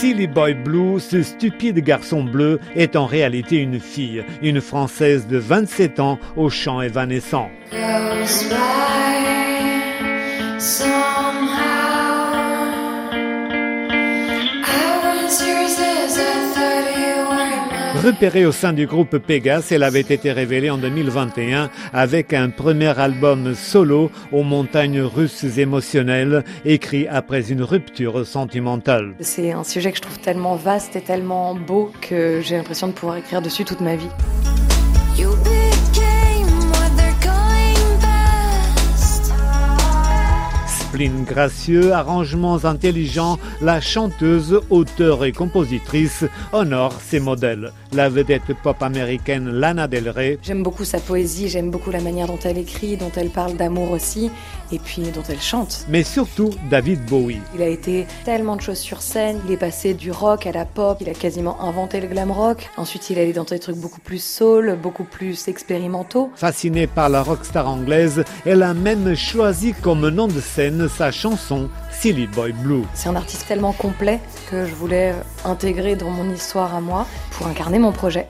Silly Boy Blue, ce stupide garçon bleu, est en réalité une fille, une Française de 27 ans au chant évanescent. Repérée au sein du groupe Pegas, elle avait été révélée en 2021 avec un premier album solo aux montagnes russes émotionnelles, écrit après une rupture sentimentale. C'est un sujet que je trouve tellement vaste et tellement beau que j'ai l'impression de pouvoir écrire dessus toute ma vie. Gracieux, arrangements intelligents, la chanteuse, auteure et compositrice honore ses modèles. La vedette pop américaine Lana Del Rey. J'aime beaucoup sa poésie, j'aime beaucoup la manière dont elle écrit, dont elle parle d'amour aussi, et puis dont elle chante. Mais surtout David Bowie. Il a été tellement de choses sur scène, il est passé du rock à la pop, il a quasiment inventé le glam rock. Ensuite, il est allé dans des trucs beaucoup plus soul, beaucoup plus expérimentaux. Fascinée par la rockstar anglaise, elle a même choisi comme nom de scène sa chanson Silly Boy Blue. C'est un artiste tellement complet que je voulais intégrer dans mon histoire à moi pour incarner mon projet.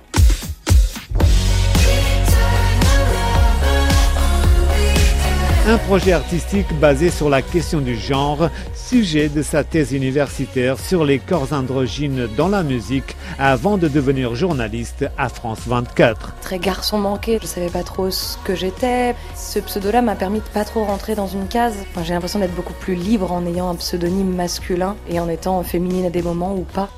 Un projet artistique basé sur la question du genre, sujet de sa thèse universitaire sur les corps androgynes dans la musique avant de devenir journaliste à France 24. Très garçon manqué, je savais pas trop ce que j'étais. Ce pseudo-là m'a permis de pas trop rentrer dans une case. J'ai l'impression d'être beaucoup plus libre en ayant un pseudonyme masculin et en étant féminine à des moments ou pas.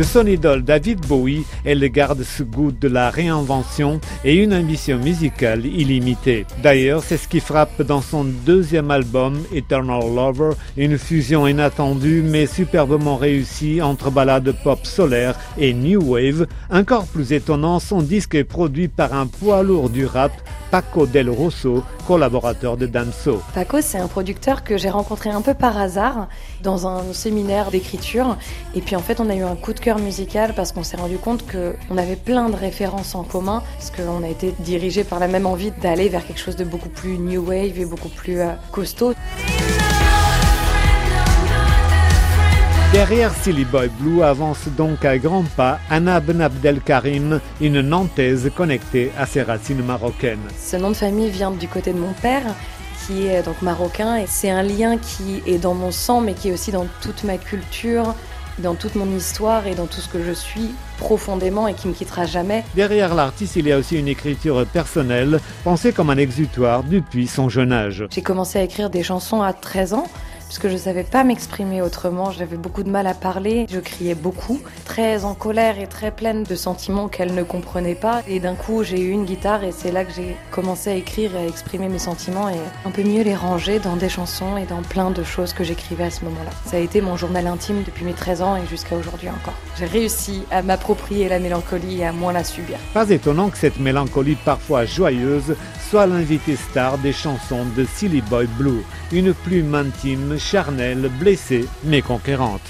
De son idole David Bowie, elle garde ce goût de la réinvention et une ambition musicale illimitée. D'ailleurs, c'est ce qui frappe dans son deuxième album, Eternal Lover, une fusion inattendue mais superbement réussie entre ballades pop solaire et new wave. Encore plus étonnant, son disque est produit par un poids lourd du rap, Paco Del Rosso, collaborateur de Danso. Paco, c'est un producteur que j'ai rencontré un peu par hasard dans un séminaire d'écriture. Et puis en fait, on a eu un coup de cœur musical parce qu'on s'est rendu compte qu'on avait plein de références en commun, parce qu'on a été dirigé par la même envie d'aller vers quelque chose de beaucoup plus new wave et beaucoup plus euh, costaud. Derrière Silly Boy Blue avance donc à grands pas Anna Ben Abdelkarim, une Nantaise connectée à ses racines marocaines. Ce nom de famille vient du côté de mon père, qui est donc marocain, et c'est un lien qui est dans mon sang, mais qui est aussi dans toute ma culture, dans toute mon histoire et dans tout ce que je suis profondément et qui me quittera jamais. Derrière l'artiste, il y a aussi une écriture personnelle, pensée comme un exutoire depuis son jeune âge. J'ai commencé à écrire des chansons à 13 ans puisque je ne savais pas m'exprimer autrement. J'avais beaucoup de mal à parler, je criais beaucoup, très en colère et très pleine de sentiments qu'elle ne comprenait pas. Et d'un coup, j'ai eu une guitare et c'est là que j'ai commencé à écrire et à exprimer mes sentiments et un peu mieux les ranger dans des chansons et dans plein de choses que j'écrivais à ce moment-là. Ça a été mon journal intime depuis mes 13 ans et jusqu'à aujourd'hui encore. J'ai réussi à m'approprier la mélancolie et à moins la subir. Pas étonnant que cette mélancolie parfois joyeuse soit l'invité star des chansons de Silly Boy Blue, une plume intime, charnelle, blessée, mais conquérante.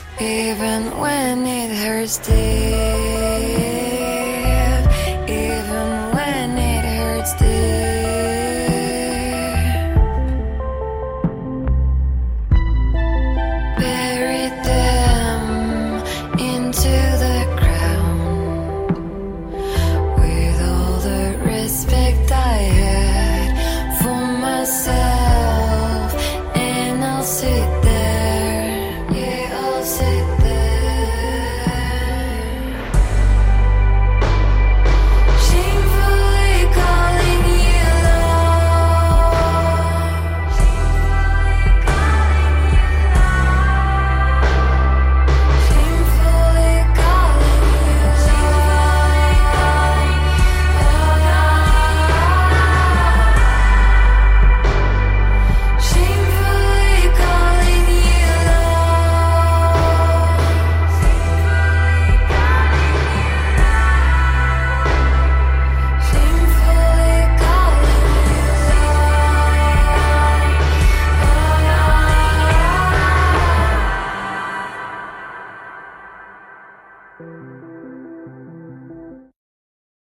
myself